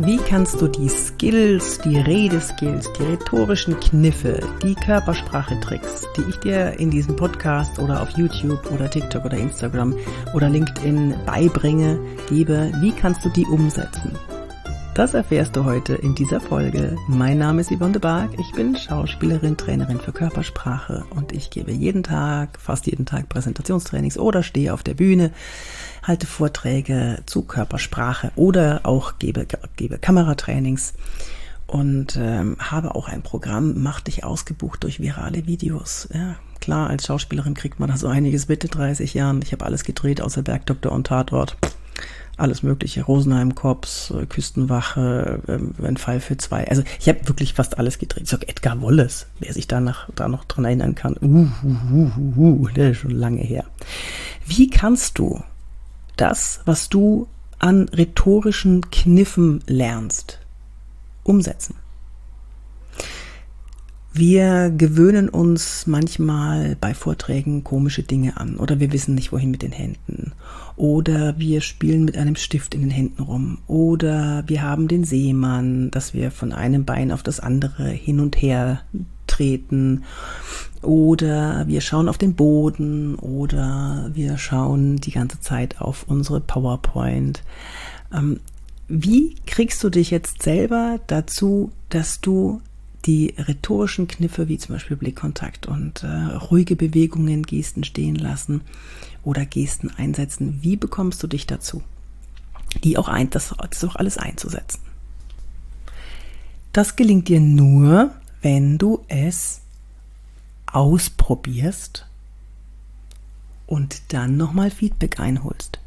Wie kannst du die Skills, die Redeskills, die rhetorischen Kniffe, die Körpersprache-Tricks, die ich dir in diesem Podcast oder auf YouTube oder TikTok oder Instagram oder LinkedIn beibringe, gebe, wie kannst du die umsetzen? Das erfährst du heute in dieser Folge. Mein Name ist Yvonne de Barg. Ich bin Schauspielerin, Trainerin für Körpersprache und ich gebe jeden Tag, fast jeden Tag Präsentationstrainings oder stehe auf der Bühne, halte Vorträge zu Körpersprache oder auch gebe, gebe Kameratrainings und ähm, habe auch ein Programm, mach dich ausgebucht durch virale Videos. Ja, klar, als Schauspielerin kriegt man da so einiges Mitte 30 Jahren. Ich habe alles gedreht außer Bergdoktor und Tatort alles mögliche, Rosenheim äh, Küstenwache, äh, ein Fall für zwei. Also ich habe wirklich fast alles gedreht. Ich sag Edgar Wallace, wer sich danach da noch dran erinnern kann. Uh, uh, uh, uh, uh, der ist schon lange her. Wie kannst du das, was du an rhetorischen Kniffen lernst, umsetzen? Wir gewöhnen uns manchmal bei Vorträgen komische Dinge an oder wir wissen nicht, wohin mit den Händen oder wir spielen mit einem Stift in den Händen rum. Oder wir haben den Seemann, dass wir von einem Bein auf das andere hin und her treten. Oder wir schauen auf den Boden. Oder wir schauen die ganze Zeit auf unsere PowerPoint. Ähm, wie kriegst du dich jetzt selber dazu, dass du die rhetorischen Kniffe wie zum Beispiel Blickkontakt und äh, ruhige Bewegungen, Gesten stehen lassen oder Gesten einsetzen. Wie bekommst du dich dazu, die auch ein, das, das auch alles einzusetzen? Das gelingt dir nur, wenn du es ausprobierst und dann nochmal Feedback einholst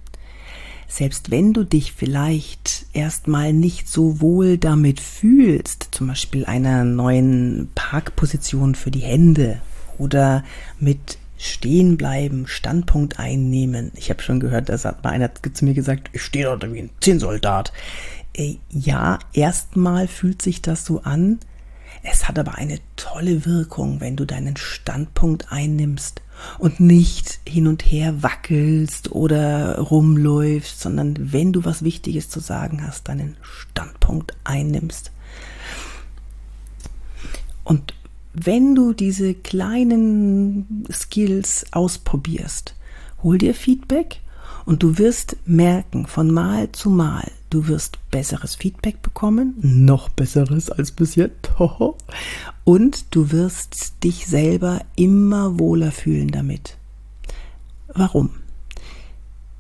selbst wenn du dich vielleicht erstmal nicht so wohl damit fühlst, zum Beispiel einer neuen Parkposition für die Hände oder mit stehen bleiben, Standpunkt einnehmen. Ich habe schon gehört, da hat mal einer zu mir gesagt, ich stehe dort wie ein Zinnsoldat. Äh, ja, erstmal fühlt sich das so an. Es hat aber eine tolle Wirkung, wenn du deinen Standpunkt einnimmst und nicht hin und her wackelst oder rumläufst, sondern wenn du was Wichtiges zu sagen hast, deinen Standpunkt einnimmst. Und wenn du diese kleinen Skills ausprobierst, hol dir Feedback und du wirst merken von Mal zu Mal, du wirst besseres Feedback bekommen, noch besseres als bis jetzt. Und du wirst dich selber immer wohler fühlen damit. Warum?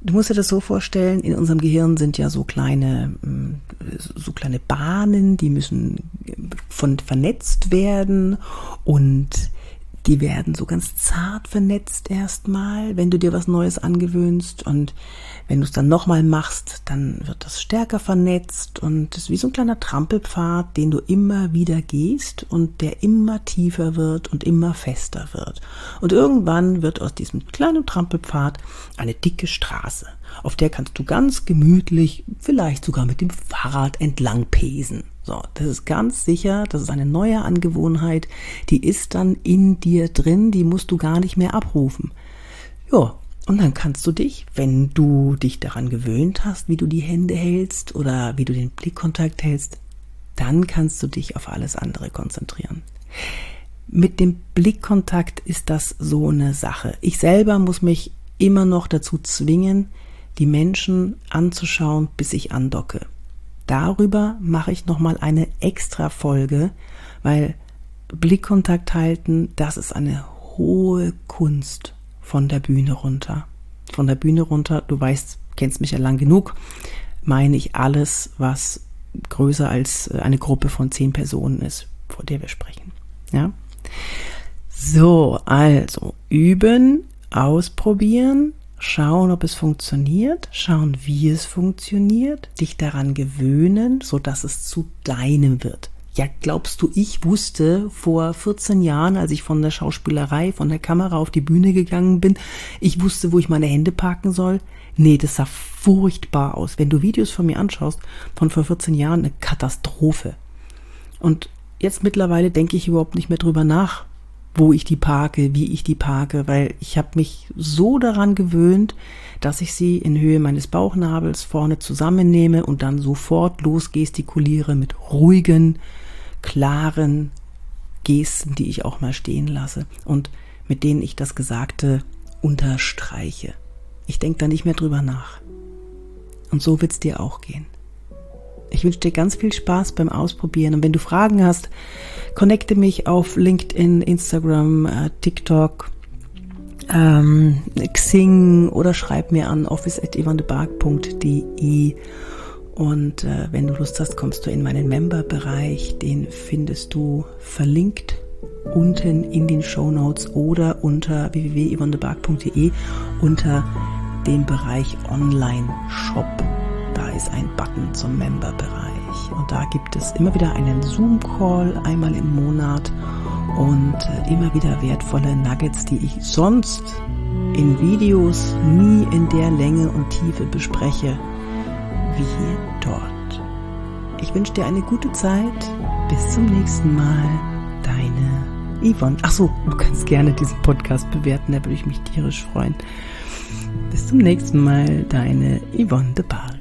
Du musst dir das so vorstellen, in unserem Gehirn sind ja so kleine, mm, so kleine Bahnen, die müssen von vernetzt werden und die werden so ganz zart vernetzt erstmal, wenn du dir was Neues angewöhnst. Und wenn du es dann nochmal machst, dann wird das stärker vernetzt. Und es ist wie so ein kleiner Trampelpfad, den du immer wieder gehst und der immer tiefer wird und immer fester wird. Und irgendwann wird aus diesem kleinen Trampelpfad eine dicke Straße, auf der kannst du ganz gemütlich, vielleicht sogar mit dem Fahrrad entlang pesen. So, das ist ganz sicher, das ist eine neue Angewohnheit, die ist dann in dir drin, die musst du gar nicht mehr abrufen. Ja, und dann kannst du dich, wenn du dich daran gewöhnt hast, wie du die Hände hältst oder wie du den Blickkontakt hältst, dann kannst du dich auf alles andere konzentrieren. Mit dem Blickkontakt ist das so eine Sache. Ich selber muss mich immer noch dazu zwingen, die Menschen anzuschauen, bis ich andocke darüber mache ich nochmal eine extra Folge, weil Blickkontakt halten, das ist eine hohe Kunst von der Bühne runter. Von der Bühne runter, du weißt, kennst mich ja lang genug, meine ich alles, was größer als eine Gruppe von zehn Personen ist, vor der wir sprechen. Ja? So, also üben, ausprobieren, schauen, ob es funktioniert, schauen, wie es funktioniert, dich daran gewöhnen, so dass es zu deinem wird. Ja, glaubst du, ich wusste vor 14 Jahren, als ich von der Schauspielerei, von der Kamera auf die Bühne gegangen bin, ich wusste, wo ich meine Hände parken soll? Nee, das sah furchtbar aus. Wenn du Videos von mir anschaust, von vor 14 Jahren, eine Katastrophe. Und jetzt mittlerweile denke ich überhaupt nicht mehr drüber nach, wo ich die parke, wie ich die parke, weil ich habe mich so daran gewöhnt, dass ich sie in Höhe meines Bauchnabels vorne zusammennehme und dann sofort losgestikuliere mit ruhigen, klaren Gesten, die ich auch mal stehen lasse und mit denen ich das Gesagte unterstreiche. Ich denke da nicht mehr drüber nach. Und so wird's dir auch gehen. Ich wünsche dir ganz viel Spaß beim Ausprobieren. Und wenn du Fragen hast, connecte mich auf LinkedIn, Instagram, äh, TikTok, ähm, Xing oder schreib mir an office.evandebark.de. Und äh, wenn du Lust hast, kommst du in meinen Member-Bereich. Den findest du verlinkt unten in den Show Notes oder unter www.yvonnebark.de unter dem Bereich Online-Shop. Da ist ein Button zum Member-Bereich. Und da gibt es immer wieder einen Zoom-Call einmal im Monat und äh, immer wieder wertvolle Nuggets, die ich sonst in Videos nie in der Länge und Tiefe bespreche, wie dort. Ich wünsche dir eine gute Zeit. Bis zum nächsten Mal. Deine Yvonne. Ach so, du kannst gerne diesen Podcast bewerten, da würde ich mich tierisch freuen. Bis zum nächsten Mal, deine Yvonne de Bar.